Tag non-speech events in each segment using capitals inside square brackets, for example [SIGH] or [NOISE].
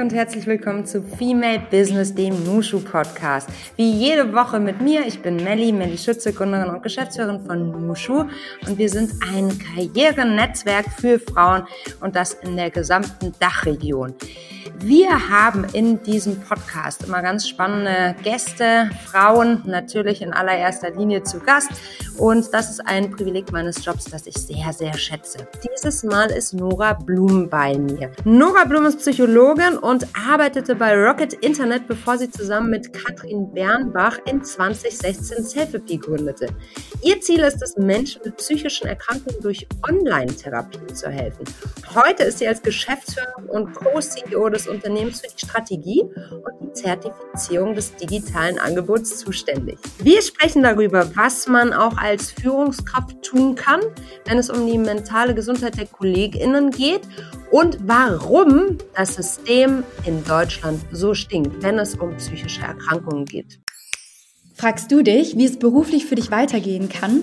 und herzlich willkommen zu Female Business, dem Nushu Podcast. Wie jede Woche mit mir, ich bin Melli, Melli Schütze, Gründerin und Geschäftsführerin von Nushu und wir sind ein Karrierenetzwerk für Frauen und das in der gesamten Dachregion. Wir haben in diesem Podcast immer ganz spannende Gäste, Frauen natürlich in allererster Linie zu Gast. Und das ist ein Privileg meines Jobs, das ich sehr, sehr schätze. Dieses Mal ist Nora Blum bei mir. Nora Blum ist Psychologin und arbeitete bei Rocket Internet, bevor sie zusammen mit Katrin Bernbach in 2016 Selfie gründete. Ihr Ziel ist es, Menschen mit psychischen Erkrankungen durch Online-Therapien zu helfen. Heute ist sie als Geschäftsführerin und Co-CEO des Unternehmens für die Strategie und die Zertifizierung des digitalen Angebots zuständig. Wir sprechen darüber, was man auch als Führungskraft tun kann, wenn es um die mentale Gesundheit der KollegInnen geht und warum das System in Deutschland so stinkt, wenn es um psychische Erkrankungen geht. Fragst du dich, wie es beruflich für dich weitergehen kann?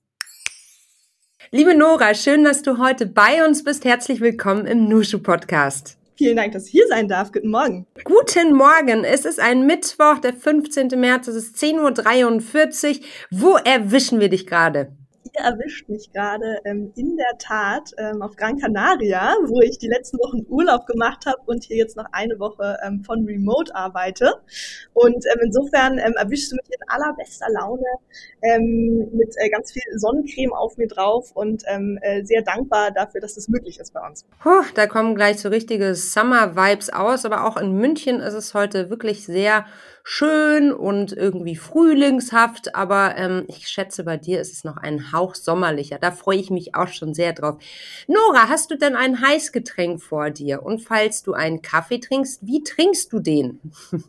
Liebe Nora, schön, dass du heute bei uns bist. Herzlich willkommen im Nushu Podcast. Vielen Dank, dass ich hier sein darf. Guten Morgen. Guten Morgen. Es ist ein Mittwoch, der 15. März. Es ist 10.43 Uhr. Wo erwischen wir dich gerade? Ihr erwischt mich gerade ähm, in der Tat ähm, auf Gran Canaria, wo ich die letzten Wochen Urlaub gemacht habe und hier jetzt noch eine Woche ähm, von Remote arbeite. Und ähm, insofern ähm, erwischst du mich in allerbester Laune ähm, mit äh, ganz viel Sonnencreme auf mir drauf und ähm, äh, sehr dankbar dafür, dass das möglich ist bei uns. Puh, da kommen gleich so richtige Summer-Vibes aus, aber auch in München ist es heute wirklich sehr schön und irgendwie frühlingshaft, aber ähm, ich schätze, bei dir ist es noch ein Hauch sommerlicher. Da freue ich mich auch schon sehr drauf. Nora, hast du denn ein Heißgetränk vor dir? Und falls du einen Kaffee trinkst, wie trinkst du den? [LAUGHS]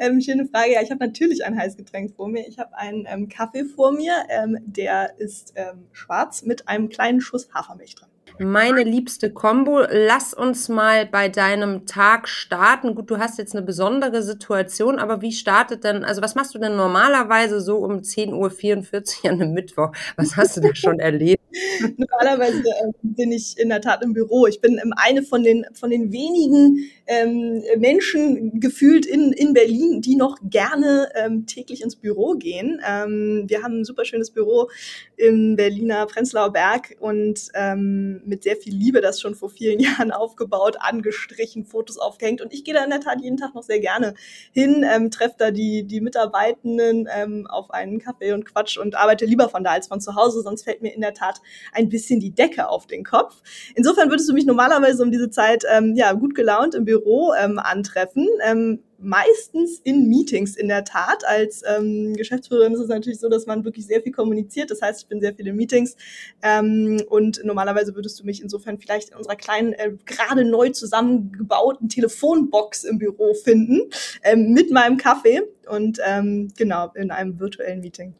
ähm, schöne Frage. Ja, ich habe natürlich ein Heißgetränk vor mir. Ich habe einen ähm, Kaffee vor mir, ähm, der ist ähm, schwarz mit einem kleinen Schuss Hafermilch drin meine liebste Combo. Lass uns mal bei deinem Tag starten. Gut, du hast jetzt eine besondere Situation, aber wie startet denn, also was machst du denn normalerweise so um 10.44 Uhr an einem Mittwoch? Was hast du da schon erlebt? [LAUGHS] Normalerweise äh, bin ich in der Tat im Büro. Ich bin ähm, eine von den, von den wenigen ähm, Menschen gefühlt in, in Berlin, die noch gerne ähm, täglich ins Büro gehen. Ähm, wir haben ein super schönes Büro im Berliner Prenzlauer Berg und ähm, mit sehr viel Liebe das schon vor vielen [LAUGHS] Jahren aufgebaut, angestrichen, Fotos aufgehängt. Und ich gehe da in der Tat jeden Tag noch sehr gerne hin, ähm, treffe da die, die Mitarbeitenden ähm, auf einen Kaffee und Quatsch und arbeite lieber von da als von zu Hause, sonst fällt mir in der Tat ein bisschen die Decke auf den Kopf. Insofern würdest du mich normalerweise um diese Zeit ähm, ja gut gelaunt im Büro ähm, antreffen. Ähm, meistens in Meetings in der Tat. Als ähm, Geschäftsführerin ist es natürlich so, dass man wirklich sehr viel kommuniziert. Das heißt, ich bin sehr viel in Meetings ähm, und normalerweise würdest du mich insofern vielleicht in unserer kleinen, äh, gerade neu zusammengebauten Telefonbox im Büro finden, ähm, mit meinem Kaffee und ähm, genau in einem virtuellen Meeting.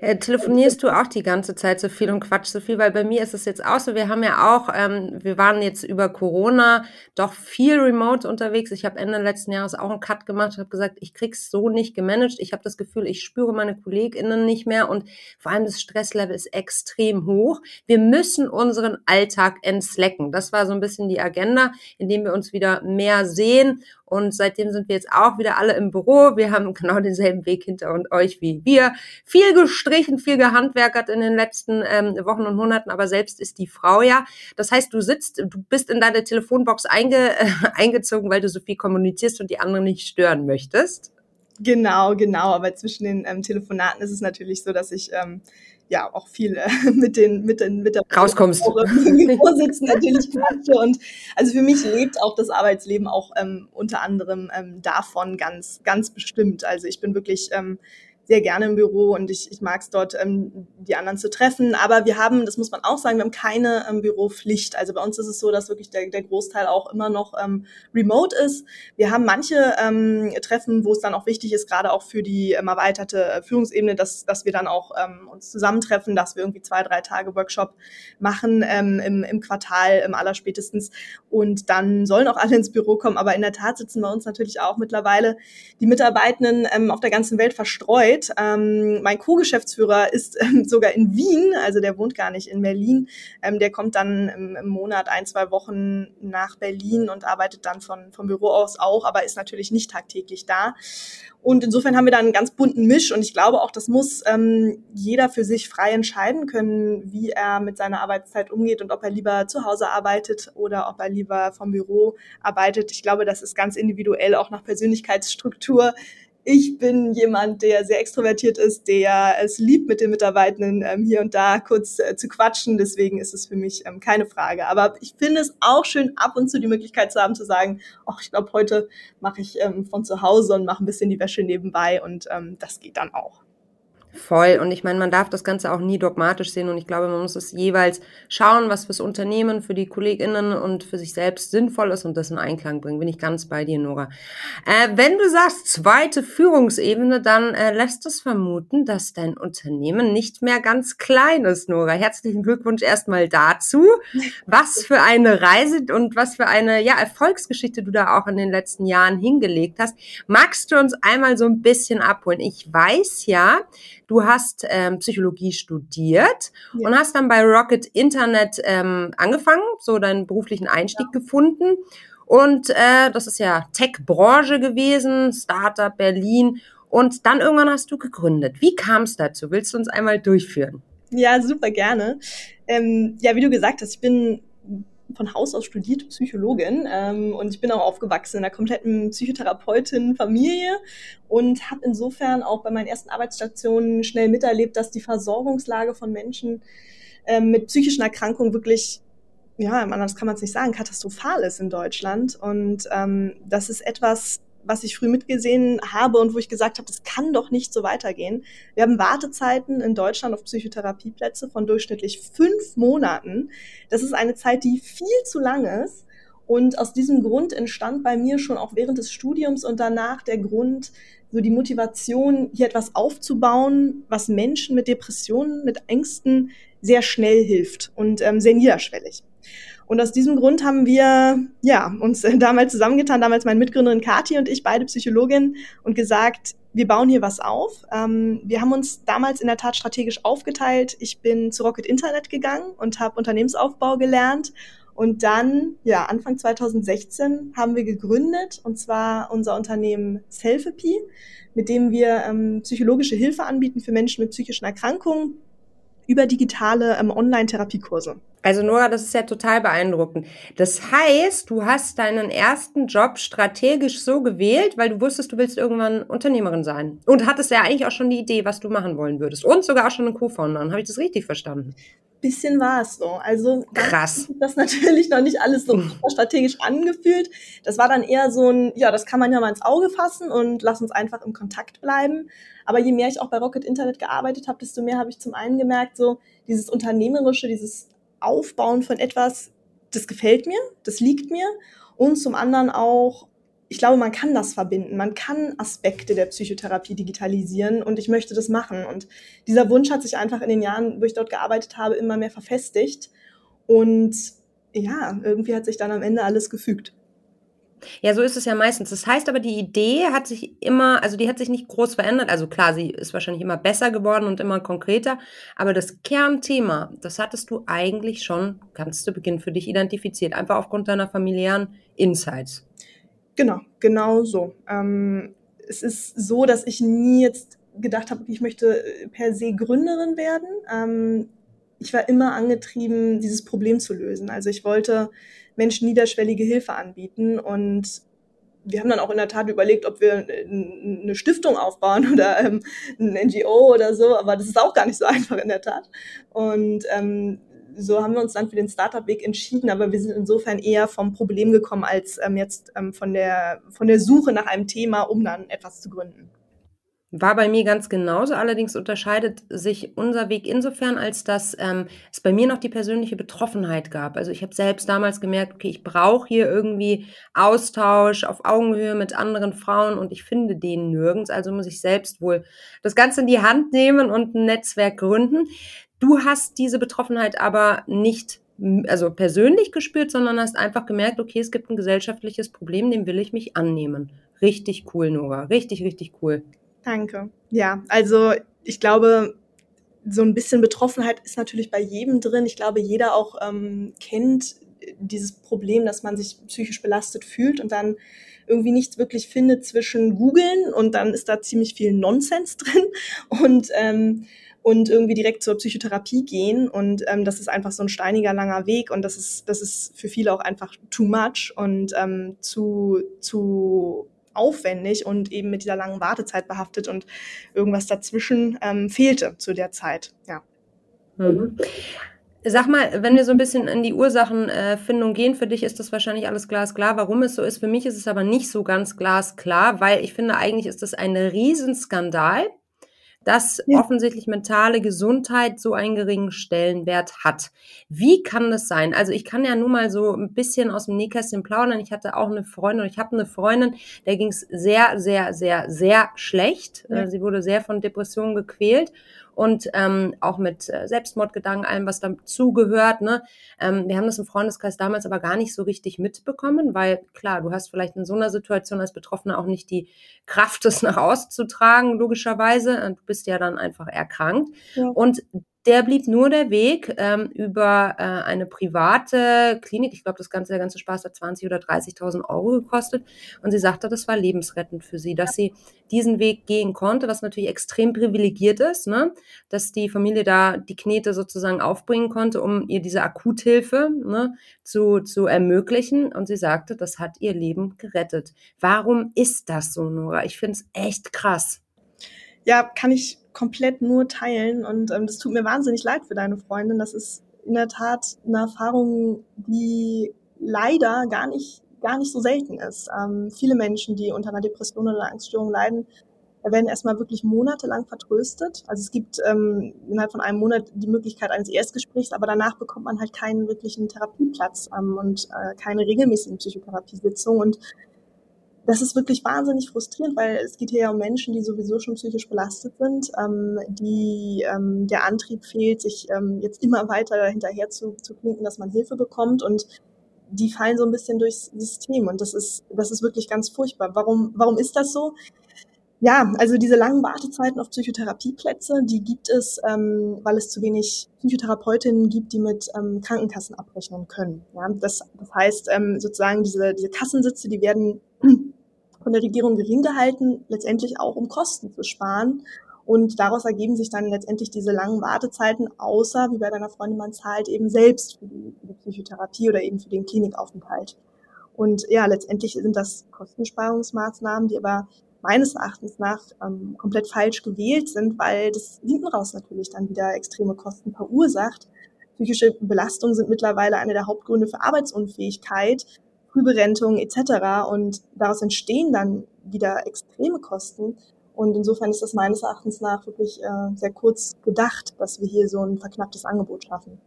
Äh, telefonierst du auch die ganze Zeit so viel und quatsch so viel? Weil bei mir ist es jetzt auch so, wir haben ja auch, ähm, wir waren jetzt über Corona doch viel remote unterwegs. Ich habe Ende letzten Jahres auch einen Cut gemacht habe gesagt, ich krieg's so nicht gemanagt. Ich habe das Gefühl, ich spüre meine KollegInnen nicht mehr und vor allem das Stresslevel ist extrem hoch. Wir müssen unseren Alltag entslacken. Das war so ein bisschen die Agenda, indem wir uns wieder mehr sehen und seitdem sind wir jetzt auch wieder alle im Büro. Wir haben [LAUGHS] genau denselben Weg hinter und euch wie wir. Viel gestrichen, viel gehandwerkert in den letzten ähm, Wochen und Monaten, aber selbst ist die Frau ja. Das heißt, du sitzt, du bist in deine Telefonbox einge, äh, [LAUGHS] eingezogen, weil du so viel kommunizierst und die anderen nicht stören möchtest. Genau, genau. Aber zwischen den ähm, Telefonaten ist es natürlich so, dass ich ähm, ja auch viel äh, [LAUGHS] mit den mit den mit der rauskommst. [LAUGHS] Sitzen natürlich quatsche. Und also für mich lebt auch das Arbeitsleben auch ähm, unter anderem ähm, davon ganz ganz bestimmt. Also ich bin wirklich ähm, sehr gerne im Büro und ich, ich mag es dort, ähm, die anderen zu treffen. Aber wir haben, das muss man auch sagen, wir haben keine ähm, Büropflicht. Also bei uns ist es so, dass wirklich der, der Großteil auch immer noch ähm, remote ist. Wir haben manche ähm, Treffen, wo es dann auch wichtig ist, gerade auch für die ähm, erweiterte äh, Führungsebene, dass, dass wir dann auch ähm, uns zusammentreffen, dass wir irgendwie zwei, drei Tage Workshop machen ähm, im, im Quartal im allerspätestens. Und dann sollen auch alle ins Büro kommen. Aber in der Tat sitzen bei uns natürlich auch mittlerweile die Mitarbeitenden ähm, auf der ganzen Welt verstreut Zeit. Ähm, mein Co-Geschäftsführer ist ähm, [LAUGHS] sogar in Wien, also der wohnt gar nicht in Berlin. Ähm, der kommt dann im, im, Monat ein, zwei Wochen nach Berlin und arbeitet dann von, vom Büro aus auch, aber ist natürlich nicht tagtäglich da. Und insofern haben wir da einen ganz bunten Misch und ich glaube auch, das muss ähm, jeder für sich frei entscheiden können, wie er mit seiner Arbeitszeit umgeht und ob er lieber zu Hause arbeitet oder ob er lieber vom Büro arbeitet. Ich glaube, das ist ganz individuell auch nach Persönlichkeitsstruktur ich bin jemand, der sehr extrovertiert ist, der es liebt, mit den Mitarbeitenden ähm, hier und da kurz äh, zu quatschen. Deswegen ist es für mich ähm, keine Frage. Aber ich finde es auch schön, ab und zu die Möglichkeit zu haben, zu sagen, ach, ich glaube, heute mache ich ähm, von zu Hause und mache ein bisschen die Wäsche nebenbei und ähm, das geht dann auch. Voll. Und ich meine, man darf das Ganze auch nie dogmatisch sehen. Und ich glaube, man muss es jeweils schauen, was fürs Unternehmen, für die KollegInnen und für sich selbst sinnvoll ist und das in Einklang bringen. Bin ich ganz bei dir, Nora. Äh, wenn du sagst, zweite Führungsebene, dann äh, lässt das vermuten, dass dein Unternehmen nicht mehr ganz klein ist, Nora. Herzlichen Glückwunsch erstmal dazu. Was für eine Reise und was für eine ja, Erfolgsgeschichte du da auch in den letzten Jahren hingelegt hast. Magst du uns einmal so ein bisschen abholen? Ich weiß ja, Du hast ähm, Psychologie studiert ja. und hast dann bei Rocket Internet ähm, angefangen, so deinen beruflichen Einstieg ja. gefunden. Und äh, das ist ja Tech-Branche gewesen, Startup Berlin. Und dann irgendwann hast du gegründet. Wie kam es dazu? Willst du uns einmal durchführen? Ja, super gerne. Ähm, ja, wie du gesagt hast, ich bin von Haus aus studierte Psychologin ähm, und ich bin auch aufgewachsen in einer kompletten Psychotherapeutin-Familie und habe insofern auch bei meinen ersten Arbeitsstationen schnell miterlebt, dass die Versorgungslage von Menschen ähm, mit psychischen Erkrankungen wirklich ja, anders kann man es nicht sagen, katastrophal ist in Deutschland. Und ähm, das ist etwas, was ich früh mitgesehen habe und wo ich gesagt habe, das kann doch nicht so weitergehen. Wir haben Wartezeiten in Deutschland auf Psychotherapieplätze von durchschnittlich fünf Monaten. Das ist eine Zeit, die viel zu lang ist. Und aus diesem Grund entstand bei mir schon auch während des Studiums und danach der Grund, so die Motivation, hier etwas aufzubauen, was Menschen mit Depressionen, mit Ängsten sehr schnell hilft und ähm, sehr niederschwellig. Und aus diesem Grund haben wir ja, uns damals zusammengetan, damals meine Mitgründerin Kati und ich, beide Psychologin, und gesagt, wir bauen hier was auf. Ähm, wir haben uns damals in der Tat strategisch aufgeteilt. Ich bin zu Rocket Internet gegangen und habe Unternehmensaufbau gelernt. Und dann, ja, Anfang 2016 haben wir gegründet, und zwar unser Unternehmen Selfie, mit dem wir ähm, psychologische Hilfe anbieten für Menschen mit psychischen Erkrankungen über digitale ähm, Online-Therapiekurse. Also Nora, das ist ja total beeindruckend. Das heißt, du hast deinen ersten Job strategisch so gewählt, weil du wusstest, du willst irgendwann Unternehmerin sein. Und hattest ja eigentlich auch schon die Idee, was du machen wollen würdest. Und sogar auch schon einen Co-Founder. Habe ich das richtig verstanden? bisschen war es so. Also krass. Das natürlich noch nicht alles so strategisch angefühlt. Das war dann eher so ein, ja, das kann man ja mal ins Auge fassen und lass uns einfach im Kontakt bleiben. Aber je mehr ich auch bei Rocket Internet gearbeitet habe, desto mehr habe ich zum einen gemerkt, so dieses unternehmerische, dieses Aufbauen von etwas, das gefällt mir, das liegt mir. Und zum anderen auch ich glaube, man kann das verbinden. Man kann Aspekte der Psychotherapie digitalisieren und ich möchte das machen. Und dieser Wunsch hat sich einfach in den Jahren, wo ich dort gearbeitet habe, immer mehr verfestigt. Und ja, irgendwie hat sich dann am Ende alles gefügt. Ja, so ist es ja meistens. Das heißt aber, die Idee hat sich immer, also die hat sich nicht groß verändert. Also klar, sie ist wahrscheinlich immer besser geworden und immer konkreter. Aber das Kernthema, das hattest du eigentlich schon ganz zu Beginn für dich identifiziert. Einfach aufgrund deiner familiären Insights. Genau, genau so. Ähm, es ist so, dass ich nie jetzt gedacht habe, ich möchte per se Gründerin werden. Ähm, ich war immer angetrieben, dieses Problem zu lösen. Also ich wollte Menschen niederschwellige Hilfe anbieten und wir haben dann auch in der Tat überlegt, ob wir eine Stiftung aufbauen [LAUGHS] oder ähm, ein NGO oder so, aber das ist auch gar nicht so [LAUGHS] einfach in der Tat. Und ähm, so haben wir uns dann für den Startup-Weg entschieden, aber wir sind insofern eher vom Problem gekommen, als ähm, jetzt ähm, von, der, von der Suche nach einem Thema, um dann etwas zu gründen. War bei mir ganz genauso. Allerdings unterscheidet sich unser Weg insofern, als dass ähm, es bei mir noch die persönliche Betroffenheit gab. Also ich habe selbst damals gemerkt, okay, ich brauche hier irgendwie Austausch auf Augenhöhe mit anderen Frauen und ich finde den nirgends. Also muss ich selbst wohl das Ganze in die Hand nehmen und ein Netzwerk gründen. Du hast diese Betroffenheit aber nicht also persönlich gespürt, sondern hast einfach gemerkt, okay, es gibt ein gesellschaftliches Problem, dem will ich mich annehmen. Richtig cool, Nora. Richtig, richtig cool. Danke. Ja, also ich glaube, so ein bisschen Betroffenheit ist natürlich bei jedem drin. Ich glaube, jeder auch ähm, kennt dieses Problem, dass man sich psychisch belastet fühlt und dann irgendwie nichts wirklich findet zwischen googeln und dann ist da ziemlich viel Nonsens drin [LAUGHS] und ähm, und irgendwie direkt zur Psychotherapie gehen. Und ähm, das ist einfach so ein steiniger, langer Weg und das ist, das ist für viele auch einfach too much und ähm, zu, zu aufwendig und eben mit dieser langen Wartezeit behaftet und irgendwas dazwischen ähm, fehlte zu der Zeit. Ja. Mhm. Sag mal, wenn wir so ein bisschen in die Ursachenfindung gehen, für dich ist das wahrscheinlich alles glasklar, warum es so ist. Für mich ist es aber nicht so ganz glasklar, weil ich finde, eigentlich ist das ein Riesenskandal, dass ja. offensichtlich mentale Gesundheit so einen geringen Stellenwert hat. Wie kann das sein? Also ich kann ja nur mal so ein bisschen aus dem Nähkästchen plaudern. Ich hatte auch eine Freundin, ich habe eine Freundin, der ging es sehr, sehr, sehr, sehr schlecht. Ja. Äh, sie wurde sehr von Depressionen gequält und ähm, auch mit äh, Selbstmordgedanken, allem, was dazugehört. Ne? Ähm, wir haben das im Freundeskreis damals aber gar nicht so richtig mitbekommen, weil klar, du hast vielleicht in so einer Situation als Betroffener auch nicht die Kraft, [LAUGHS] das nach außen zu tragen, logischerweise. Du bist ja dann einfach erkrankt. Ja. Und der blieb nur der Weg ähm, über äh, eine private Klinik. Ich glaube, das ganze, der ganze Spaß hat 20 oder 30.000 Euro gekostet. Und sie sagte, das war lebensrettend für sie, dass sie diesen Weg gehen konnte, was natürlich extrem privilegiert ist, ne? dass die Familie da die Knete sozusagen aufbringen konnte, um ihr diese Akuthilfe ne, zu, zu ermöglichen. Und sie sagte, das hat ihr Leben gerettet. Warum ist das so, Nora? Ich finde es echt krass. Ja, kann ich komplett nur teilen und ähm, das tut mir wahnsinnig leid für deine Freundin. Das ist in der Tat eine Erfahrung, die leider gar nicht gar nicht so selten ist. Ähm, viele Menschen, die unter einer Depression oder einer Angststörung leiden, werden erstmal wirklich monatelang vertröstet. Also es gibt ähm, innerhalb von einem Monat die Möglichkeit eines Erstgesprächs, aber danach bekommt man halt keinen wirklichen Therapieplatz ähm, und äh, keine regelmäßigen Psychotherapiesitzungen. Und das ist wirklich wahnsinnig frustrierend, weil es geht hier ja um Menschen, die sowieso schon psychisch belastet sind, ähm, die ähm, der Antrieb fehlt, sich ähm, jetzt immer weiter hinterher zu, zu klinken, dass man Hilfe bekommt und die fallen so ein bisschen durchs System und das ist das ist wirklich ganz furchtbar. Warum warum ist das so? Ja, also diese langen Wartezeiten auf Psychotherapieplätze, die gibt es, ähm, weil es zu wenig Psychotherapeutinnen gibt, die mit ähm, Krankenkassen abrechnen können. Ja, das, das heißt ähm, sozusagen diese, diese Kassensitze, die werden von der Regierung gering gehalten, letztendlich auch um Kosten zu sparen. Und daraus ergeben sich dann letztendlich diese langen Wartezeiten, außer, wie bei deiner Freundin, man zahlt eben selbst für die, für die Psychotherapie oder eben für den Klinikaufenthalt. Und ja, letztendlich sind das Kostensparungsmaßnahmen, die aber meines Erachtens nach ähm, komplett falsch gewählt sind, weil das hinten raus natürlich dann wieder extreme Kosten verursacht. Psychische Belastungen sind mittlerweile eine der Hauptgründe für Arbeitsunfähigkeit. Frühberentung etc. Und daraus entstehen dann wieder extreme Kosten. Und insofern ist das meines Erachtens nach wirklich äh, sehr kurz gedacht, dass wir hier so ein verknapptes Angebot schaffen.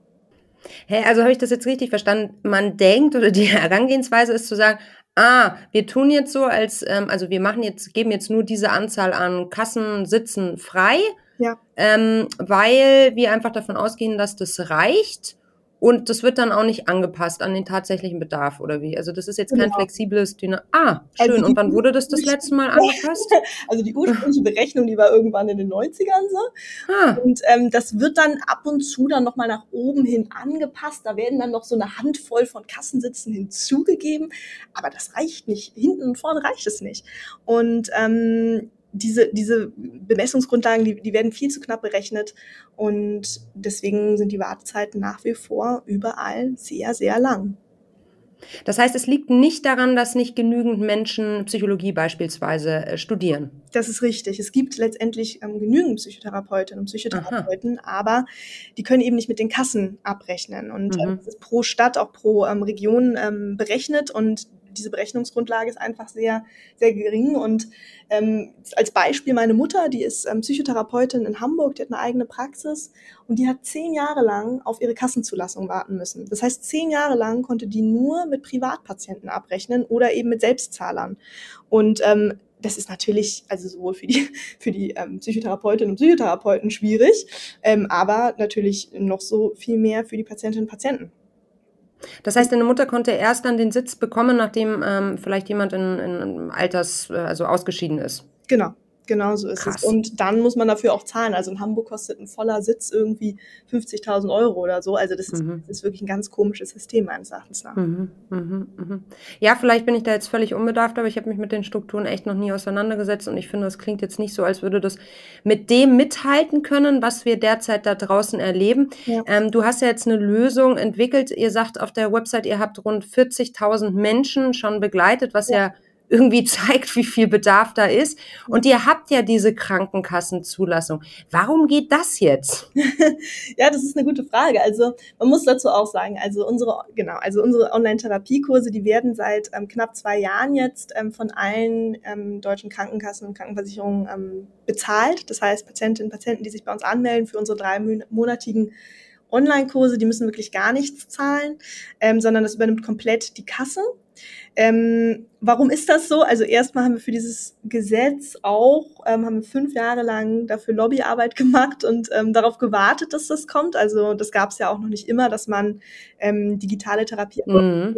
Hey, also habe ich das jetzt richtig verstanden? Man denkt oder die [LAUGHS] Herangehensweise ist zu sagen, Ah, wir tun jetzt so, als, ähm, also wir machen jetzt, geben jetzt nur diese Anzahl an Kassensitzen frei, Ja. ähm, weil wir einfach davon ausgehen, dass das reicht. Und das wird dann auch nicht angepasst an den tatsächlichen Bedarf, oder wie? Also das ist jetzt kein Genau. flexibles Dynam. Ah, schön. Also Und wann wurde das das letzte Mal [LAUGHS] angepasst? Also die ursprüngliche Berechnung, die war irgendwann in den 90ern so. Ah, Und ähm, das wird dann ab und zu dann nochmal nach oben hin angepasst. Da werden dann noch so eine Handvoll von Kassensitzen hinzugegeben. Aber das reicht nicht. Hinten und vorne reicht es nicht. Und ähm, diese, diese Bemessungsgrundlagen, die, die werden viel zu knapp berechnet. Und deswegen sind die Wartezeiten nach wie vor überall sehr, sehr lang. das heißt, es liegt nicht daran, dass nicht genügend Menschen Psychologie beispielsweise äh, studieren. Das ist richtig. Es gibt letztendlich ähm, genügend Psychotherapeutinnen und Psychotherapeuten, aber die können eben nicht mit den Kassen abrechnen. Und Mhm. ähm, das ist pro Stadt, auch pro ähm, Region ähm, berechnet und diese Berechnungsgrundlage ist einfach sehr, sehr gering. Und ähm, als Beispiel meine Mutter, die ist ähm, Psychotherapeutin in Hamburg, die hat eine eigene Praxis und die hat zehn Jahre lang auf ihre Kassenzulassung warten müssen. Das heißt, zehn Jahre lang konnte die nur mit Privatpatienten abrechnen oder eben mit Selbstzahlern. Und ähm, das ist natürlich, also sowohl für die, für die ähm, Psychotherapeutinnen und Psychotherapeuten schwierig, ähm, aber natürlich noch so viel mehr für die Patientinnen und Patienten. Das heißt, deine Mutter konnte erst dann den Sitz bekommen, nachdem ähm, vielleicht jemand in, in Alters, äh, also ausgeschieden ist. Genau, genau so ist Krass. es. Und dann muss man dafür auch zahlen. Also in Hamburg kostet ein voller Sitz irgendwie 50.000 Euro oder so. Also das ist, Mhm. das ist wirklich ein ganz komisches System meines Erachtens nach. Mhm, mhm, mhm. Ja, vielleicht bin ich da jetzt völlig unbedarft, aber ich habe mich mit den Strukturen echt noch nie auseinandergesetzt und ich finde, das klingt jetzt nicht so, als würde das mit dem mithalten können, was wir derzeit da draußen erleben. Ja. Ähm, du hast ja jetzt eine Lösung entwickelt. Ihr sagt auf der Website, ihr habt rund 40.000 Menschen schon begleitet, was ja. Irgendwie [LAUGHS] zeigt, wie viel Bedarf da ist. Und ihr habt ja diese Krankenkassenzulassung. Warum geht das jetzt? [LAUGHS] Ja, das ist eine gute Frage. Also man muss dazu auch sagen, also unsere, genau, also unsere Online-Therapiekurse, die werden seit ähm, knapp zwei Jahren jetzt ähm, von allen ähm, deutschen Krankenkassen und Krankenversicherungen ähm, bezahlt. Das heißt, Patientinnen und Patienten, die sich bei uns anmelden für unsere dreimonatigen Online-Kurse, die müssen wirklich gar nichts zahlen, ähm, sondern das übernimmt komplett die Kasse. Ähm, warum ist das so? Also erstmal haben wir für dieses Gesetz auch, ähm, haben wir fünf Jahre lang dafür Lobbyarbeit [LAUGHS] gemacht und ähm, darauf gewartet, dass das kommt. Also das gab es ja auch noch nicht immer, dass man ähm, digitale Therapie Mhm.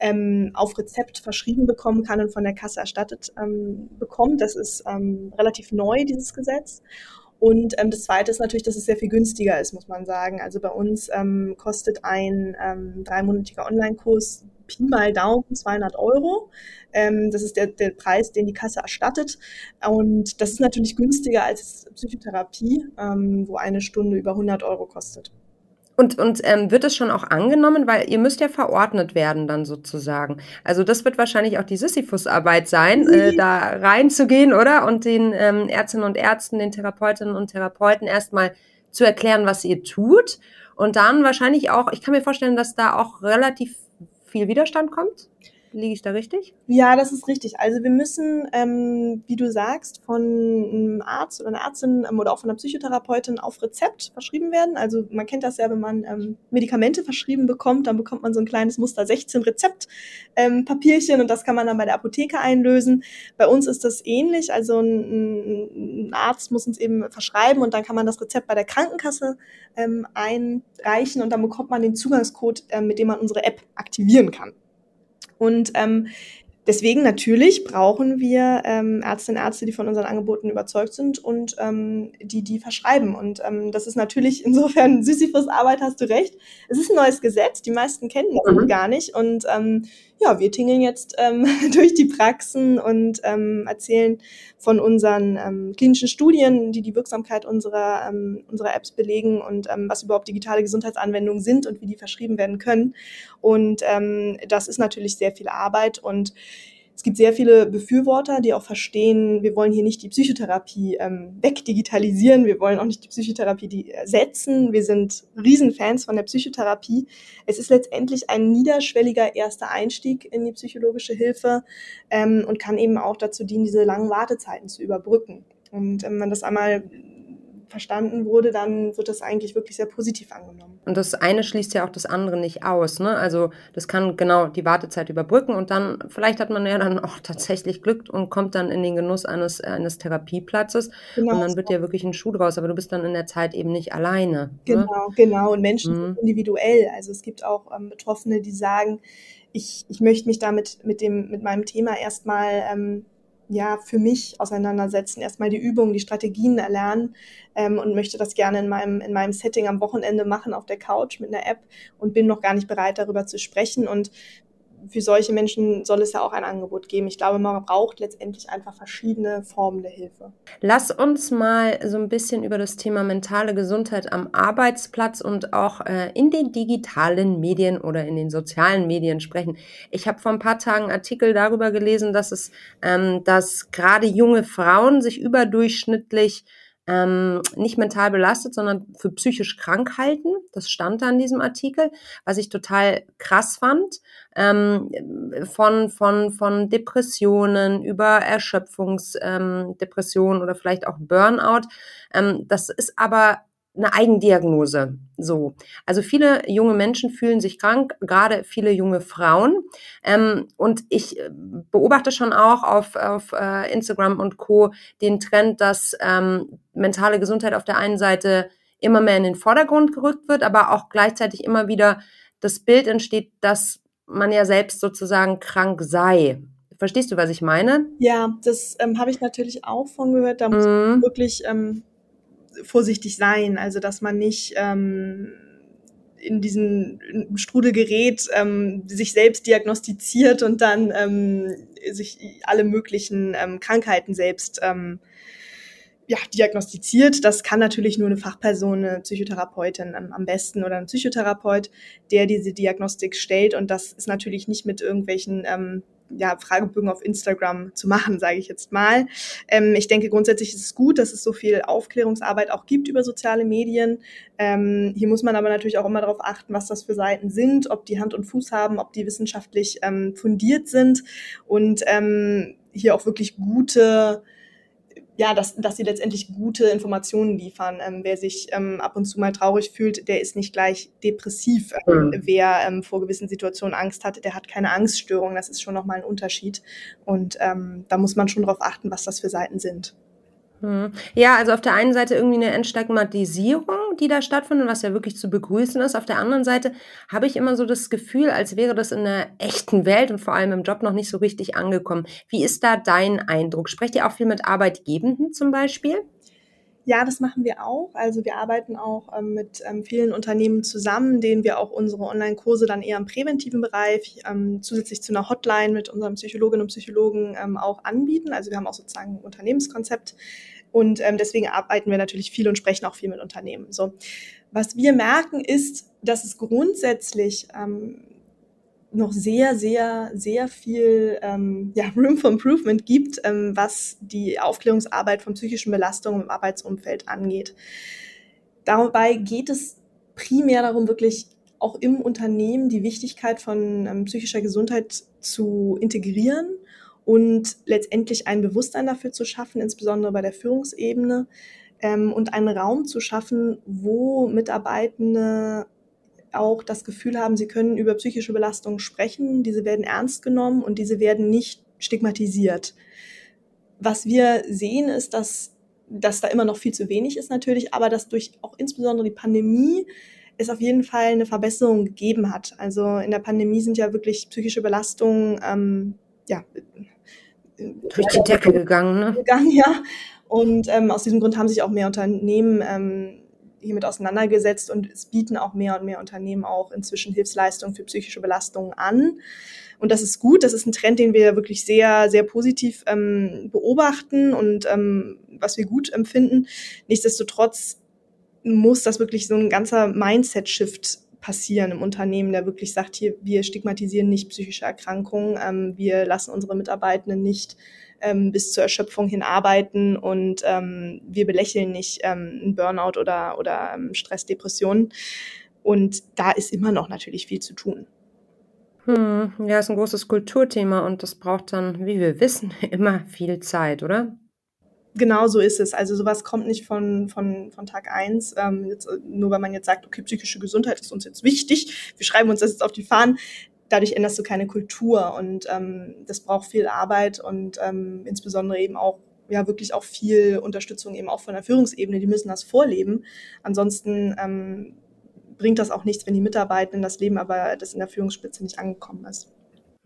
ähm, auf Rezept verschrieben bekommen kann und von der Kasse erstattet ähm, bekommt. Das ist ähm, relativ neu, dieses Gesetz. Und ähm, das Zweite ist natürlich, dass es sehr viel günstiger ist, muss man sagen. Also bei uns ähm, kostet ein ähm, dreimonatiger Online-Kurs Pi mal Daumen 200 Euro. Ähm, das ist der, der Preis, den die Kasse erstattet. Und das ist natürlich günstiger als Psychotherapie, ähm, wo eine Stunde über 100 Euro kostet. Und, und ähm, wird es schon auch angenommen, weil ihr müsst ja verordnet werden dann sozusagen. Also das wird wahrscheinlich auch die Sisyphus-Arbeit sein, äh, da reinzugehen, oder? Und den ähm, Ärztinnen und Ärzten, den Therapeutinnen und Therapeuten erstmal zu erklären, was ihr tut. Und dann wahrscheinlich auch, ich kann mir vorstellen, dass da auch relativ viel Widerstand kommt. Liege ich da richtig? Ja, das ist richtig. Also wir müssen, ähm, wie du sagst, von einem Arzt oder einer Ärztin ähm, oder auch von einer Psychotherapeutin auf Rezept verschrieben werden. Also man kennt das ja, wenn man ähm, Medikamente verschrieben bekommt, dann bekommt man so ein kleines Muster 16 Rezept ähm, Papierchen und das kann man dann bei der Apotheke einlösen. Bei uns ist das ähnlich. Also ein, ein Arzt muss uns eben verschreiben und dann kann man das Rezept bei der Krankenkasse ähm, einreichen und dann bekommt man den Zugangscode, ähm, mit dem man unsere App aktivieren kann. Und ähm, deswegen natürlich brauchen wir ähm, Ärztinnen und Ärzte, die von unseren Angeboten überzeugt sind und ähm, die die verschreiben. Und ähm, das ist natürlich [LAUGHS] insofern Sisyphus-Arbeit, hast du recht. Es ist ein neues Gesetz, die meisten kennen das Mhm. gar nicht. Und ähm, ja, wir tingeln jetzt ähm, [LAUGHS] durch die Praxen und ähm, erzählen von unseren ähm, klinischen Studien, die die Wirksamkeit unserer, ähm, unserer Apps belegen und ähm, was überhaupt digitale Gesundheitsanwendungen sind und wie die verschrieben werden können. Und ähm, das ist natürlich sehr viel Arbeit und es gibt sehr viele Befürworter, die auch verstehen, wir wollen hier nicht die Psychotherapie ähm, wegdigitalisieren, wir wollen auch nicht die Psychotherapie ersetzen. Wir sind Riesenfans von der Psychotherapie. Es ist letztendlich ein niederschwelliger erster Einstieg in die psychologische Hilfe ähm, und kann eben auch dazu dienen, diese langen Wartezeiten zu überbrücken. Und wenn man das einmal verstanden wurde, dann wird das eigentlich wirklich sehr positiv angenommen. Und das eine schließt ja auch das andere nicht aus. Ne? Also das kann genau die Wartezeit überbrücken und dann vielleicht hat man ja dann auch tatsächlich Glück und kommt dann in den Genuss eines, eines Therapieplatzes genau. und dann wird ja wirklich ein Schuh draus, aber du bist dann in der Zeit eben nicht alleine. Ne? Genau, ne? genau. Und Menschen mhm. sind individuell. Also es gibt auch ähm, Betroffene, die sagen, ich, ich möchte mich damit mit dem mit meinem Thema erstmal ähm, ja, für mich auseinandersetzen, erstmal die Übungen, die Strategien erlernen ähm, und möchte das gerne in meinem, in meinem Setting am Wochenende machen auf der Couch mit einer App und bin noch gar nicht bereit, darüber zu sprechen. Und für solche Menschen soll es ja auch ein Angebot geben. Ich glaube, man braucht letztendlich einfach verschiedene Formen der Hilfe. Lass uns mal so ein bisschen über das Thema mentale Gesundheit am Arbeitsplatz und auch äh, in den digitalen Medien oder in den sozialen Medien sprechen. Ich habe vor ein paar Tagen Artikel darüber gelesen, dass es, ähm, dass gerade junge Frauen sich überdurchschnittlich ähm, nicht mental belastet, sondern für psychisch krank halten. Das stand da in diesem Artikel, was ich total krass fand. Ähm, von, von, von Depressionen über Erschöpfungsdepressionen ähm, oder vielleicht auch Burnout. Ähm, das ist aber eine Eigendiagnose. So. Also viele junge Menschen fühlen sich krank, gerade viele junge Frauen. Ähm, und ich äh, beobachte schon auch auf, auf äh, Instagram und Co. den Trend, dass ähm, mentale Gesundheit auf der einen Seite immer mehr in den Vordergrund gerückt wird, aber auch gleichzeitig immer wieder das Bild entsteht, dass man ja selbst sozusagen krank sei. Verstehst du, was ich meine? Ja, das ähm, habe ich natürlich auch von gehört. Da muss man mhm. wirklich ähm, vorsichtig sein. Also, dass man nicht ähm, in diesen Strudel gerät, ähm, sich selbst diagnostiziert und dann ähm, sich alle möglichen ähm, Krankheiten selbst ähm, ja, diagnostiziert. Das kann natürlich nur eine Fachperson, eine Psychotherapeutin ähm, am besten oder ein Psychotherapeut, der diese Diagnostik stellt. Und das ist natürlich nicht mit irgendwelchen ähm, ja, Fragebögen auf Instagram zu machen, sage ich jetzt mal. Ähm, ich denke, grundsätzlich ist es gut, dass es so viel Aufklärungsarbeit auch gibt über soziale Medien. Ähm, hier muss man aber natürlich auch immer darauf achten, was das für Seiten sind, ob die Hand und Fuß haben, ob die wissenschaftlich ähm, fundiert sind und ähm, hier auch wirklich gute ja, dass, dass sie letztendlich gute Informationen liefern. Ähm, wer sich ähm, ab und zu mal traurig fühlt, der ist nicht gleich depressiv. Ähm, mhm. Wer ähm, vor gewissen Situationen Angst hat, der hat keine Angststörung. Das ist schon nochmal ein Unterschied. Und ähm, da muss man schon darauf achten, was das für Seiten sind. Hm. Ja, also auf der einen Seite irgendwie eine Entstigmatisierung, die da stattfindet, was ja wirklich zu begrüßen ist. Auf der anderen Seite habe ich immer so das Gefühl, als wäre das in der echten Welt und vor allem im Job noch nicht so richtig angekommen. Wie ist da dein Eindruck? Sprecht ihr auch viel mit Arbeitgebenden zum Beispiel? Ja, das machen wir auch. Also wir arbeiten auch ähm, mit ähm, vielen Unternehmen zusammen, denen wir auch unsere Online-Kurse dann eher im präventiven Bereich ähm, zusätzlich zu einer Hotline mit unseren Psychologinnen und Psychologen ähm, auch anbieten. Also wir haben auch sozusagen ein Unternehmenskonzept und ähm, deswegen arbeiten wir natürlich viel und sprechen auch viel mit Unternehmen. So, was wir merken ist, dass es grundsätzlich ähm, noch sehr, sehr, sehr viel ähm, ja, [LAUGHS] Room for Improvement gibt, ähm, was die Aufklärungsarbeit von psychischen Belastungen im Arbeitsumfeld angeht. Dabei geht es primär darum, wirklich auch im Unternehmen die Wichtigkeit von ähm, psychischer Gesundheit zu integrieren und letztendlich ein Bewusstsein dafür zu schaffen, insbesondere bei der Führungsebene, ähm, und einen Raum zu schaffen, wo Mitarbeitende auch das Gefühl haben, sie können über psychische Belastungen sprechen, diese werden ernst genommen und diese werden nicht stigmatisiert. Was wir sehen, ist, dass, dass da immer noch viel zu wenig ist natürlich, aber dass durch auch insbesondere die Pandemie es auf jeden Fall eine Verbesserung gegeben hat. Also in der Pandemie sind ja wirklich psychische Belastungen ähm, ja, durch die Decke gegangen, ne? Gegangen, ja. Und ähm, aus diesem Grund haben sich auch mehr Unternehmen ähm, hiermit auseinandergesetzt und es bieten auch mehr und mehr Unternehmen auch inzwischen Hilfsleistungen für psychische Belastungen an. Und das ist gut, das ist ein Trend, den wir wirklich sehr, sehr positiv ähm, beobachten und ähm, was wir gut empfinden. Nichtsdestotrotz muss das wirklich so ein ganzer Mindset-Shift passieren im Unternehmen, der wirklich sagt, hier, wir stigmatisieren nicht psychische Erkrankungen, ähm, wir lassen unsere Mitarbeitenden nicht ähm, bis zur Erschöpfung hin arbeiten und ähm, wir belächeln nicht ähm, Burnout oder, oder ähm, Stress, Depressionen. Und da ist immer noch natürlich viel zu tun. Hm, ja, ist ein großes Kulturthema und das braucht dann, wie wir wissen, [LAUGHS] immer viel Zeit, oder? Genau so ist es. Also sowas kommt nicht von, von, von Tag eins. Ähm, jetzt, nur weil man jetzt sagt, okay, psychische Gesundheit ist uns jetzt wichtig, wir schreiben uns das jetzt auf die Fahnen. Dadurch änderst du keine Kultur und ähm, das braucht viel Arbeit und ähm, insbesondere eben auch ja wirklich auch viel Unterstützung eben auch von der Führungsebene. Die müssen das vorleben. Ansonsten ähm, bringt das auch nichts, wenn die Mitarbeitenden das leben, aber das in der Führungsspitze nicht angekommen ist.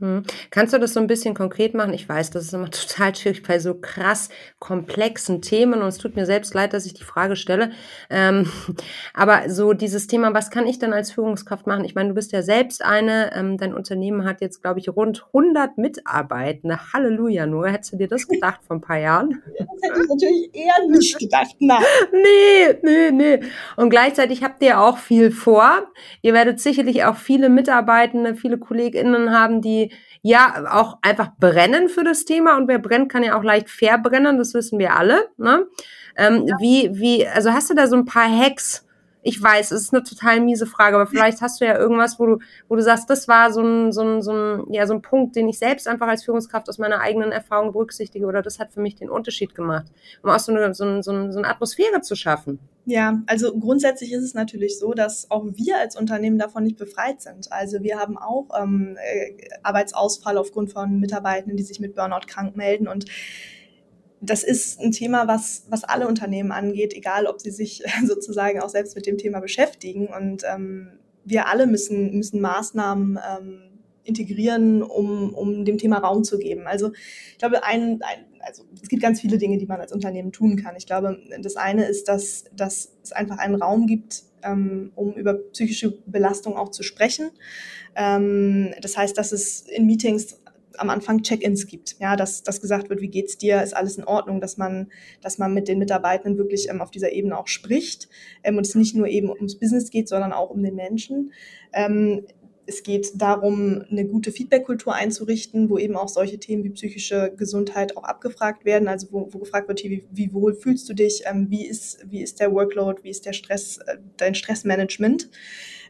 Hm. Kannst du das so ein bisschen konkret machen? Ich weiß, das ist immer [LAUGHS] total schwierig bei so krass komplexen Themen und es tut mir selbst leid, dass ich die Frage stelle. Ähm, [LAUGHS] aber so dieses Thema, was kann ich denn als Führungskraft machen? Ich meine, du bist ja selbst eine, ähm, dein Unternehmen hat jetzt, glaube ich, rund 100 Mitarbeitende. Halleluja, nur hättest du dir das gedacht vor ein paar Jahren? [LAUGHS] Das hätte ich natürlich eher nicht gedacht, nein. Nee, nee, nee. Und gleichzeitig habt ihr auch viel vor. Ihr werdet sicherlich auch viele Mitarbeitende, viele KollegInnen haben, die ja auch einfach brennen für das Thema und wer brennt, kann ja auch leicht verbrennen, das wissen wir alle. Ne? Ähm, ja. Wie, wie, also hast du da so ein paar Hacks? Ich weiß, es ist eine total miese Frage, aber vielleicht hast du ja irgendwas, wo du, wo du sagst, das war so ein, so ein, so ein, ja, so ein Punkt, den ich selbst einfach als Führungskraft aus meiner eigenen Erfahrung berücksichtige oder das hat für mich den Unterschied gemacht, um auch so eine, so, ein, so, ein, so eine Atmosphäre zu schaffen. Ja, also grundsätzlich ist es natürlich so, dass auch wir als Unternehmen davon nicht befreit sind. Also wir haben auch ähm, äh, Arbeitsausfall aufgrund von Mitarbeitenden, die sich mit Burnout krank melden und das ist ein Thema, was, was alle Unternehmen angeht, egal ob sie sich [LAUGHS] sozusagen auch selbst mit dem Thema beschäftigen. Und ähm, wir alle müssen, müssen Maßnahmen ähm, integrieren, um, um dem Thema Raum zu geben. Also ich glaube, ein, ein, also es gibt ganz viele Dinge, die man als Unternehmen tun kann. Ich glaube, das eine ist, dass, dass es einfach einen Raum gibt, ähm, um über psychische Belastung auch zu sprechen. Ähm, das heißt, dass es in Meetings am Anfang Check-ins gibt, ja, dass, dass gesagt wird, wie geht's dir, ist alles in Ordnung, dass man, dass man mit den Mitarbeitenden wirklich ähm, auf dieser Ebene auch spricht ähm, und es nicht nur eben ums Business geht, sondern auch um den Menschen. Ähm, es geht darum, eine gute Feedback-Kultur einzurichten, wo eben auch solche Themen wie psychische Gesundheit auch abgefragt werden. Also wo, wo gefragt wird, wie, wie wohl fühlst du dich, ähm, wie, ist, wie ist der Workload, wie ist der Stress, äh, dein Stressmanagement.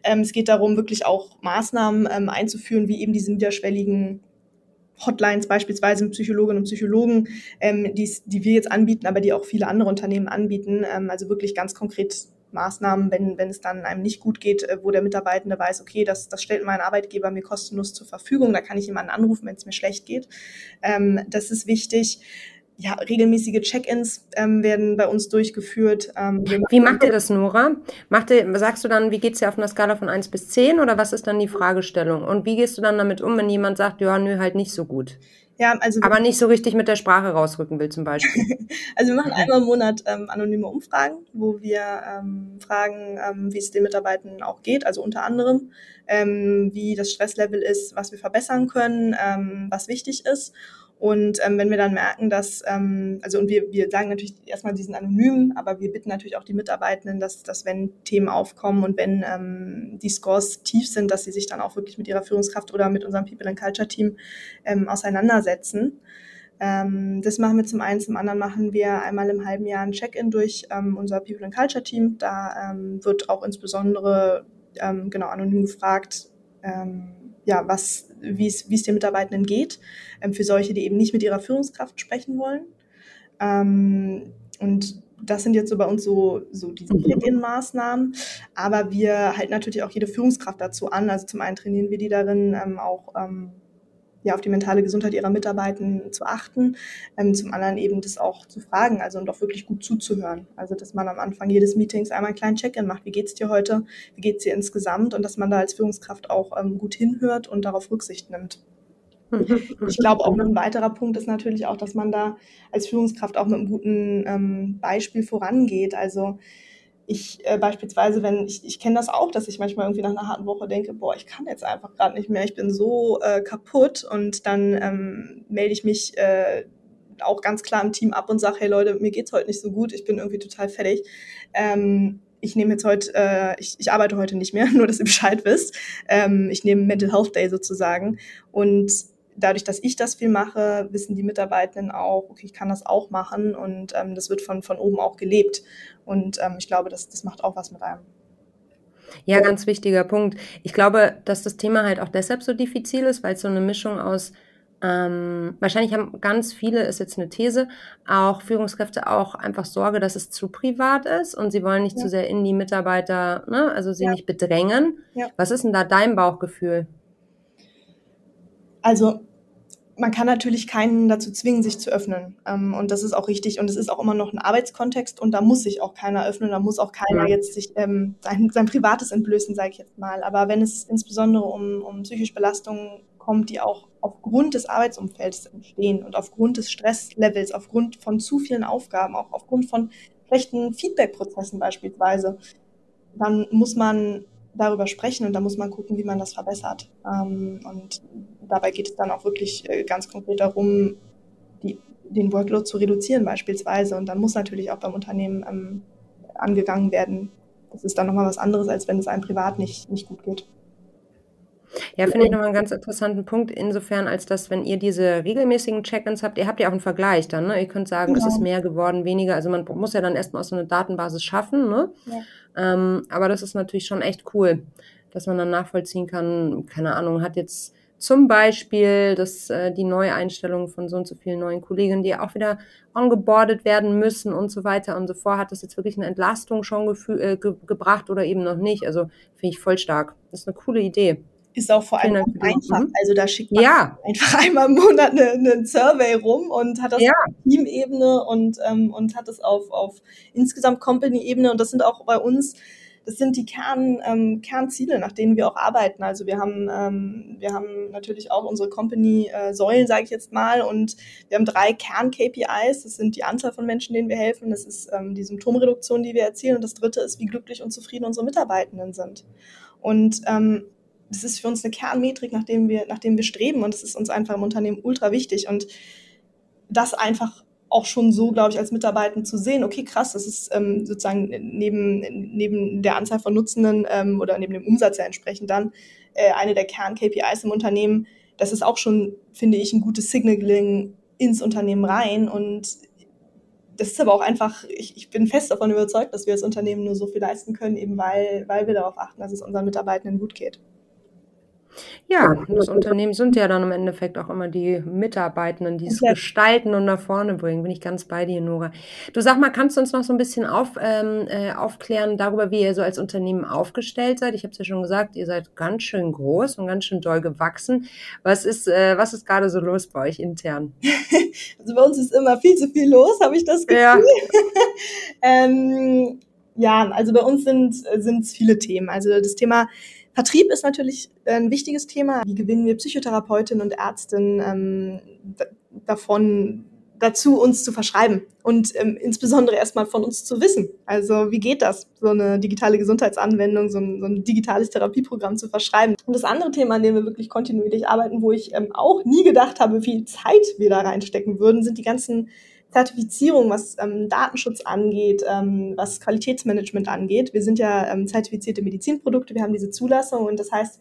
Ähm, es geht darum, wirklich auch Maßnahmen ähm, einzuführen, wie eben diese niederschwelligen Hotlines beispielsweise mit Psychologinnen und Psychologen, ähm, die, die wir jetzt anbieten, aber die auch viele andere Unternehmen anbieten. Ähm, also wirklich ganz konkret Maßnahmen, wenn, wenn es dann einem nicht gut geht, äh, wo der Mitarbeitende weiß, okay, das, das stellt mein Arbeitgeber mir kostenlos zur Verfügung, da kann ich jemanden anrufen, wenn es mir schlecht geht. Ähm, das ist wichtig ja, regelmäßige Check-ins ähm, werden bei uns durchgeführt. Ähm, wie macht ihr das, Nora? Macht ihr, sagst du dann, wie geht's dir auf einer Skala von 1 bis 10 oder was ist dann die Fragestellung? Und wie gehst du dann damit um, wenn jemand sagt, ja, nö, halt nicht so gut? Ja, also aber nicht so richtig mit der Sprache rausrücken will zum Beispiel. [LAUGHS] also wir machen einmal im Monat ähm, anonyme Umfragen, wo wir ähm, fragen, ähm, wie es den Mitarbeitern auch geht, also unter anderem, ähm, wie das Stresslevel ist, was wir verbessern können, ähm, was wichtig ist. Und ähm, wenn wir dann merken, dass, ähm, also und wir, wir sagen natürlich erstmal, die sind anonym, aber wir bitten natürlich auch die Mitarbeitenden, dass, dass wenn Themen aufkommen und wenn ähm, die Scores tief sind, dass sie sich dann auch wirklich mit ihrer Führungskraft oder mit unserem People and Culture Team ähm, auseinandersetzen. Ähm, das machen wir zum einen, zum anderen machen wir einmal im halben Jahr ein Check-in durch ähm, unser People and Culture Team. Da ähm, wird auch insbesondere ähm, genau anonym gefragt, ähm, ja, was, wie es, wie es den Mitarbeitenden geht, ähm, für solche, die eben nicht mit ihrer Führungskraft sprechen wollen. Ähm, und das sind jetzt so bei uns so, so diese Check-in-Maßnahmen. Aber wir halten natürlich auch jede Führungskraft dazu an. Also zum einen trainieren wir die darin, ähm, auch ähm, ja, auf die mentale Gesundheit ihrer Mitarbeiter zu achten, ähm, zum anderen eben das auch zu fragen, also und auch wirklich gut zuzuhören. Also dass man am Anfang jedes Meetings einmal einen kleinen Check-in macht, wie geht's dir heute, wie geht's dir insgesamt und dass man da als Führungskraft auch ähm, gut hinhört und darauf Rücksicht nimmt. [LAUGHS] Ich glaube, auch ein weiterer Punkt ist natürlich auch, dass man da als Führungskraft auch mit einem guten ähm, Beispiel vorangeht. Also ich äh, beispielsweise, wenn ich, ich kenne das auch, dass ich manchmal irgendwie nach einer harten Woche denke, boah, ich kann jetzt einfach gerade nicht mehr, ich bin so äh, kaputt und dann ähm, melde ich mich äh, auch ganz klar im Team ab und sage, hey Leute, mir geht's heute nicht so gut, ich bin irgendwie total fertig. Ähm, ich nehme jetzt heute, äh, ich, ich arbeite heute nicht mehr, [LAUGHS] nur dass ihr Bescheid wisst. Ähm, ich nehme Mental Health Day sozusagen und dadurch, dass ich das viel mache, wissen die Mitarbeitenden auch, okay, ich kann das auch machen und ähm, das wird von, von oben auch gelebt. Und ähm, ich glaube, das, das macht auch was mit einem. Ja, ganz wichtiger Punkt. Ich glaube, dass das Thema halt auch deshalb so diffizil ist, weil es so eine Mischung aus ähm, wahrscheinlich haben ganz viele, ist jetzt eine These, auch Führungskräfte auch einfach Sorge, dass es zu privat ist und sie wollen nicht ja. zu sehr in die Mitarbeiter, ne, also sie ja. nicht bedrängen. Ja. Was ist denn da dein Bauchgefühl? Also man kann natürlich keinen dazu zwingen, sich zu öffnen. Ähm, und das ist auch richtig. Und es ist auch immer noch ein Arbeitskontext und da muss sich auch keiner öffnen, da muss auch keiner jetzt sich ähm, sein, sein Privates entblößen, sage ich jetzt mal. Aber wenn es insbesondere um, um psychische Belastungen kommt, die auch aufgrund des Arbeitsumfelds entstehen und aufgrund des Stresslevels, aufgrund von zu vielen Aufgaben, auch aufgrund von schlechten Feedback-Prozessen beispielsweise, dann muss man darüber sprechen und da muss man gucken, wie man das verbessert. Ähm, und dabei geht es dann auch wirklich äh, ganz konkret darum, die, den Workload zu reduzieren beispielsweise. Und dann muss natürlich auch beim Unternehmen ähm, angegangen werden. Das ist dann nochmal was anderes, als wenn es einem privat nicht, nicht gut geht. Ja, finde ich nochmal einen ganz interessanten Punkt, insofern, als dass, wenn ihr diese regelmäßigen Check-ins habt, ihr habt ja auch einen Vergleich dann, ne? Ihr könnt sagen, genau. es ist mehr geworden, weniger. Also man muss ja dann erstmal so eine Datenbasis schaffen, ne? Ja. Ähm, aber das ist natürlich schon echt cool, dass man dann nachvollziehen kann, keine Ahnung, hat jetzt zum Beispiel dass äh, die Neueinstellung von so und so vielen neuen Kolleginnen, die auch wieder ongeboardet werden müssen und so weiter und so fort. Hat das jetzt wirklich eine Entlastung schon äh, ge gebracht oder eben noch nicht? Also finde ich voll stark. Das ist eine coole Idee. Ist auch vor allem einfach. Mhm. Also da schickt man ja. einfach einmal im Monat einen eine Survey rum und hat das ja. auf Teamebene und, ähm, und hat das auf, auf insgesamt Company-Ebene. Und das sind auch bei uns das sind die Kern, ähm, Kernziele, nach denen wir auch arbeiten. Also wir haben, ähm, wir haben natürlich auch unsere Company-Säulen, äh, sage ich jetzt mal, und wir haben drei Kern-KPIs. Das sind die Anzahl von Menschen, denen wir helfen. Das ist ähm, die Symptomreduktion, die wir erzielen. Und das dritte ist, wie glücklich und zufrieden unsere Mitarbeitenden sind. Und ähm, das ist für uns eine Kernmetrik, nach dem wir, nach dem wir streben. Und das ist uns einfach im Unternehmen ultra wichtig. Und das einfach auch schon so, glaube ich, als Mitarbeiter zu sehen, okay, krass, das ist ähm, sozusagen neben, neben der Anzahl von Nutzenden ähm, oder neben dem Umsatz ja entsprechend dann äh, eine der Kern-KPIs im Unternehmen. Das ist auch schon, finde ich, ein gutes Signaling ins Unternehmen rein. Und das ist aber auch einfach, ich, ich bin fest davon überzeugt, dass wir als Unternehmen nur so viel leisten können, eben weil, weil wir darauf achten, dass es unseren Mitarbeitenden gut geht. Ja, das Unternehmen sind ja dann im Endeffekt auch immer die Mitarbeitenden, die es ja. gestalten und nach vorne bringen. Bin ich ganz bei dir, Nora. Du sag mal, kannst du uns noch so ein bisschen auf, ähm, äh, aufklären darüber, wie ihr so als Unternehmen aufgestellt seid? Ich habe es ja schon gesagt, ihr seid ganz schön groß und ganz schön doll gewachsen. Was ist, äh, was ist gerade so los bei euch intern? [LAUGHS] Also bei uns ist immer viel zu viel los, habe ich das Gefühl. Ja. [LAUGHS] ähm, ja, also bei uns sind es viele Themen. Also das Thema Vertrieb ist natürlich ein wichtiges Thema. Wie gewinnen wir Psychotherapeutinnen und Ärztinnen ähm, davon, dazu uns zu verschreiben und ähm, insbesondere erstmal von uns zu wissen. Also wie geht das, so eine digitale Gesundheitsanwendung, so ein, so ein digitales Therapieprogramm zu verschreiben. Und das andere Thema, an dem wir wirklich kontinuierlich arbeiten, wo ich ähm, auch nie gedacht habe, wie viel Zeit wir da reinstecken würden, sind die ganzen Zertifizierung, was ähm, Datenschutz angeht, ähm, was Qualitätsmanagement angeht. Wir sind ja ähm, zertifizierte Medizinprodukte, wir haben diese Zulassung und das heißt,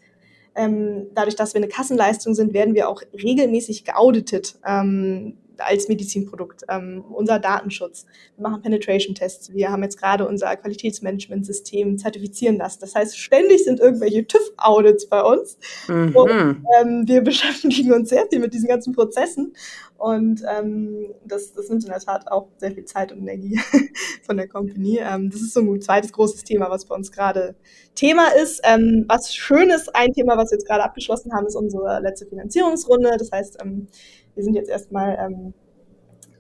ähm, dadurch, dass wir eine Kassenleistung sind, werden wir auch regelmäßig geauditet. Ähm, als Medizinprodukt, ähm, unser Datenschutz. Wir machen Penetration-Tests. Wir haben jetzt gerade unser Qualitätsmanagement-System zertifizieren lassen. Das heißt, ständig sind irgendwelche TÜV-Audits bei uns. Mhm. Und ähm, wir [LAUGHS] beschäftigen uns sehr viel mit diesen ganzen Prozessen. Und ähm, das, das nimmt in der Tat auch sehr viel Zeit und Energie [LAUGHS] von der Company. Ähm, das ist so ein zweites großes Thema, was bei uns gerade Thema ist. Ähm, was schön ist, ein Thema, was wir jetzt gerade abgeschlossen haben, ist unsere letzte Finanzierungsrunde. Das heißt, ähm, wir sind jetzt erstmal ähm,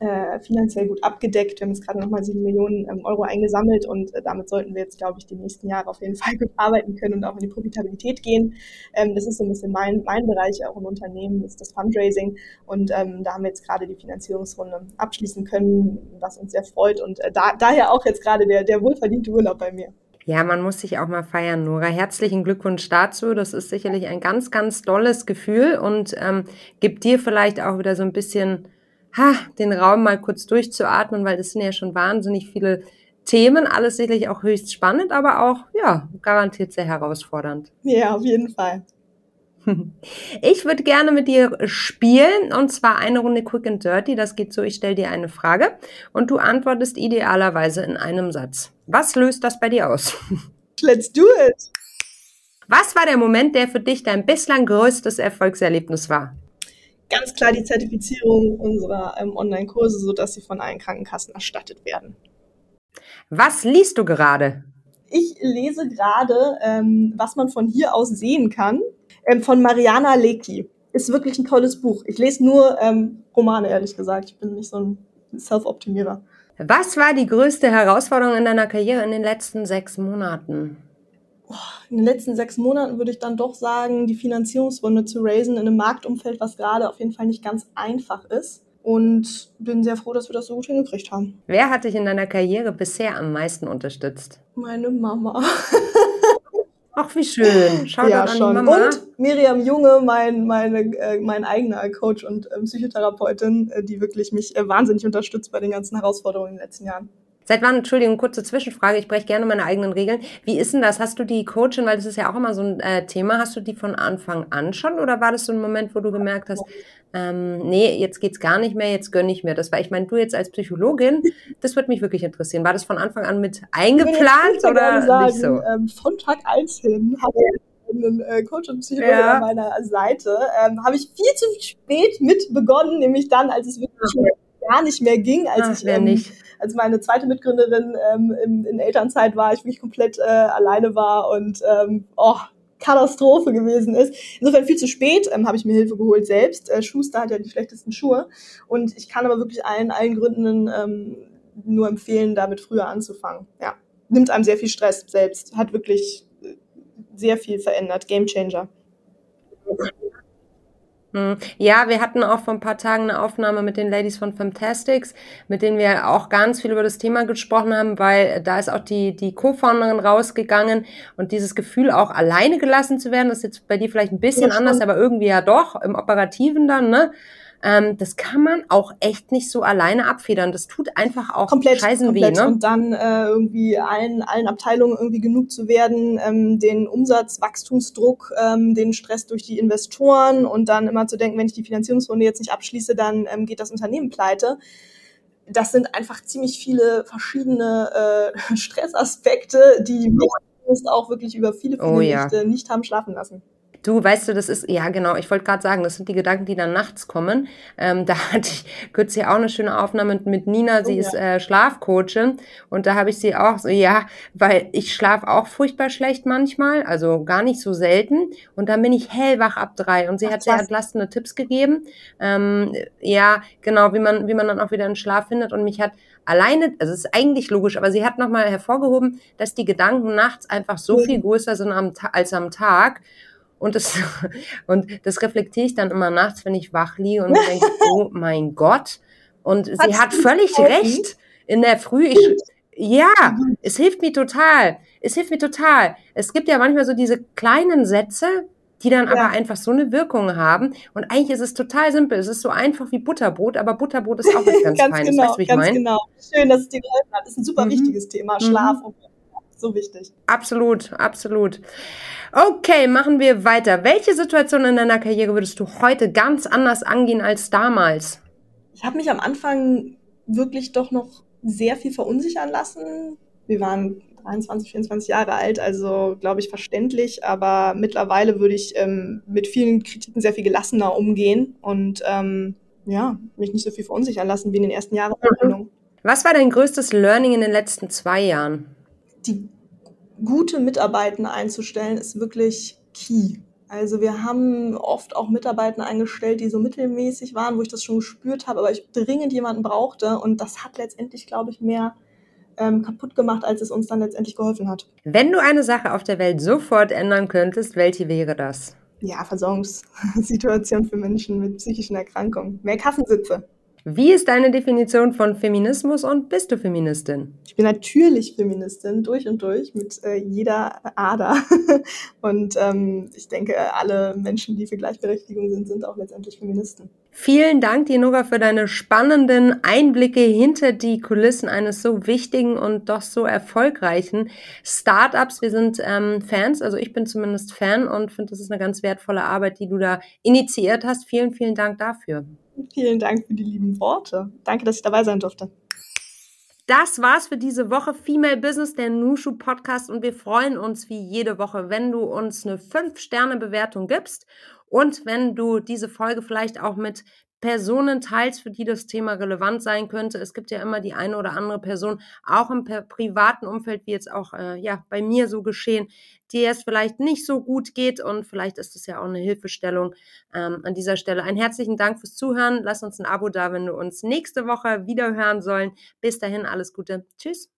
äh, finanziell gut abgedeckt. Wir haben jetzt gerade nochmal sieben Millionen ähm, Euro eingesammelt und äh, damit sollten wir jetzt, glaube ich, die nächsten Jahre auf jeden Fall [LAUGHS] gut arbeiten können und auch in die Profitabilität gehen. Ähm, das ist so ein bisschen mein, mein Bereich auch im Unternehmen, ist das Fundraising und ähm, da haben wir jetzt gerade die Finanzierungsrunde abschließen können, was uns sehr freut und äh, da, daher auch jetzt gerade der, der wohlverdiente Urlaub bei mir. Ja, man muss sich auch mal feiern, Nora. Herzlichen Glückwunsch dazu. Das ist sicherlich ein ganz, ganz tolles Gefühl und ähm, gibt dir vielleicht auch wieder so ein bisschen ha, den Raum mal kurz durchzuatmen, weil das sind ja schon wahnsinnig viele Themen. Alles sicherlich auch höchst spannend, aber auch, ja, garantiert sehr herausfordernd. Ja, auf jeden Fall. [LAUGHS] Ich würde gerne mit dir spielen und zwar eine Runde Quick and Dirty. Das geht so, ich stelle dir eine Frage und du antwortest idealerweise in einem Satz. Was löst das bei dir aus? [LAUGHS] Let's do it! Was war der Moment, der für dich dein bislang größtes Erfolgserlebnis war? ganz klar die Zertifizierung unserer ähm, Online-Kurse, sodass sie von allen Krankenkassen erstattet werden. Was liest du gerade? Ich lese gerade, ähm, was man von hier aus sehen kann, ähm, von Mariana Lecki. Ist wirklich ein tolles Buch. Ich lese nur ähm, Romane, ehrlich gesagt. Ich bin nicht so ein Self-Optimierer. Was war die größte Herausforderung in deiner Karriere in den letzten sechs Monaten? In den letzten sechs Monaten würde ich dann doch sagen, die Finanzierungsrunde zu raisen in einem Marktumfeld, was gerade auf jeden Fall nicht ganz einfach ist. Und bin sehr froh, dass wir das so gut hingekriegt haben. Wer hat dich in deiner Karriere bisher am meisten unterstützt? Meine Mama. [LAUGHS] Ach, wie schön. Schau ja, an schon. Mama. Und Miriam Junge, mein, meine, äh, mein eigener Coach und äh, Psychotherapeutin, äh, die wirklich mich äh, wahnsinnig unterstützt bei den ganzen Herausforderungen in den letzten Jahren. Seit wann, Entschuldigung, kurze Zwischenfrage, ich breche gerne meine eigenen Regeln. Wie ist denn das? Hast du die Coachin, weil das ist ja auch immer so ein äh, Thema, hast du die von Anfang an schon oder war das so ein Moment, wo du gemerkt hast, ähm, nee, jetzt geht's gar nicht mehr, jetzt gönne ich mir das? Weil ich meine, du jetzt als Psychologin, [LAUGHS] das würde mich wirklich interessieren. War das von Anfang an mit eingeplant oder sagen, nicht so? Ähm, von Tag eins hin habe ich einen äh, Coach und Psychologe ja. an meiner Seite. Ähm, habe ich viel zu spät mit begonnen, nämlich dann, als es wirklich gar nicht mehr ging, als Ach, ich ähm, nicht als meine zweite Mitgründerin ähm, in, in Elternzeit war, ich wirklich komplett äh, alleine war und ähm, oh, Katastrophe gewesen ist. Insofern viel zu spät ähm, habe ich mir Hilfe geholt selbst. Äh, Schuster hat ja die schlechtesten Schuhe und ich kann aber wirklich allen, allen Gründen ähm, nur empfehlen, damit früher anzufangen. Ja, nimmt einem sehr viel Stress selbst, hat wirklich äh, sehr viel verändert, Game Changer. Hm. Ja, wir hatten auch vor ein paar Tagen eine Aufnahme mit den Ladies von Fantastics, mit denen wir auch ganz viel über das Thema gesprochen haben, weil da ist auch die, die Co-Founderin rausgegangen und dieses Gefühl auch alleine gelassen zu werden, das ist jetzt bei dir vielleicht ein bisschen ja, anders, aber irgendwie ja doch im Operativen dann, ne? Ähm, das kann man auch echt nicht so alleine abfedern. Das tut einfach auch komplett, scheißen komplett. weh. Ne? Und dann äh, irgendwie allen, allen Abteilungen irgendwie genug zu werden, ähm, den Umsatzwachstumsdruck, ähm, den Stress durch die Investoren und dann immer zu denken, wenn ich die Finanzierungsrunde jetzt nicht abschließe, dann ähm, geht das Unternehmen pleite das sind einfach ziemlich viele verschiedene äh, [LAUGHS] Stressaspekte, die mich auch wirklich über viele, viele oh, ja. Nächte nicht haben schlafen lassen. Du, weißt du, das ist, ja genau, ich wollte gerade sagen, das sind die Gedanken, die dann nachts kommen. Ähm, da [LAUGHS] hatte ich kürzlich auch eine schöne Aufnahme mit, mit Nina, sie oh, ist äh, Schlafcoachin. Und da habe ich sie auch so, ja, weil ich schlafe auch furchtbar schlecht manchmal, also gar nicht so selten. Und dann bin ich hellwach ab drei. Und sie Ach, hat sehr entlastende Tipps gegeben, ähm, ja, genau, wie man, wie man dann auch wieder in Schlaf findet. Und mich hat alleine, also es ist eigentlich logisch, aber sie hat nochmal hervorgehoben, dass die Gedanken nachts einfach so viel größer sind am, als am Tag und das, [LAUGHS] und das reflektiere ich dann immer nachts, wenn ich wach liege und denke, [LAUGHS] oh mein Gott. Und Hat's sie hat völlig recht. In der Früh, ich, ja, es hilft mir total. Es hilft mir total. Es gibt ja manchmal so diese kleinen Sätze, die dann ja. aber einfach so eine Wirkung haben. Und eigentlich ist es total simpel. Es ist so einfach wie Butterbrot, aber Butterbrot ist auch was [LAUGHS] ganz, ganz Feines. Genau, weißt du, wie ich ganz mein? genau. Schön, dass es dir geholfen hat. Das ist ein super mhm. wichtiges Thema. Schlaf mhm. und so wichtig. Absolut, absolut. Okay, machen wir weiter. Welche Situation in deiner Karriere würdest du heute ganz anders angehen als damals? Ich habe mich am Anfang wirklich doch noch sehr viel verunsichern lassen. Wir waren 23, 24 Jahre alt, also glaube ich verständlich, aber mittlerweile würde ich ähm, mit vielen Kritiken sehr viel gelassener umgehen und ähm, ja, mich nicht so viel verunsichern lassen wie in den ersten Jahren der Was war dein größtes Learning in den letzten zwei Jahren? die gute Mitarbeiter einzustellen, ist wirklich key. Also wir haben oft auch Mitarbeiter eingestellt, die so mittelmäßig waren, wo ich das schon gespürt habe, aber ich dringend jemanden brauchte und das hat letztendlich, glaube ich, mehr ähm, kaputt gemacht, als es uns dann letztendlich geholfen hat. Wenn du eine Sache auf der Welt sofort ändern könntest, welche wäre das? Ja, Versorgungssituation für Menschen mit psychischen Erkrankungen. Mehr Kassensitze. Wie ist deine Definition von Feminismus und bist du Feministin? Ich bin natürlich Feministin, durch und durch, mit äh, jeder Ader. [LAUGHS] und ähm, ich denke, alle Menschen, die für Gleichberechtigung sind, sind auch letztendlich Feministen. Vielen Dank, Dinoga, für deine spannenden Einblicke hinter die Kulissen eines so wichtigen und doch so erfolgreichen Startups. Wir sind ähm, Fans, also ich bin zumindest Fan und finde, das ist eine ganz wertvolle Arbeit, die du da initiiert hast. Vielen, vielen Dank dafür. Vielen Dank für die lieben Worte. Danke, dass ich dabei sein durfte. Das war's für diese Woche Female Business, der Nushu Podcast und wir freuen uns wie jede Woche, wenn du uns eine 5-Sterne-Bewertung gibst und wenn du diese Folge vielleicht auch mit Personen teilst, für die das Thema relevant sein könnte. Es gibt ja immer die eine oder andere Person, auch im privaten Umfeld, wie jetzt auch äh, ja bei mir so geschehen, die es vielleicht nicht so gut geht und vielleicht ist es ja auch eine Hilfestellung ähm, an dieser Stelle. Einen herzlichen Dank fürs Zuhören. Lass uns ein Abo da, wenn du uns nächste Woche wieder hören sollen. Bis dahin alles Gute. Tschüss.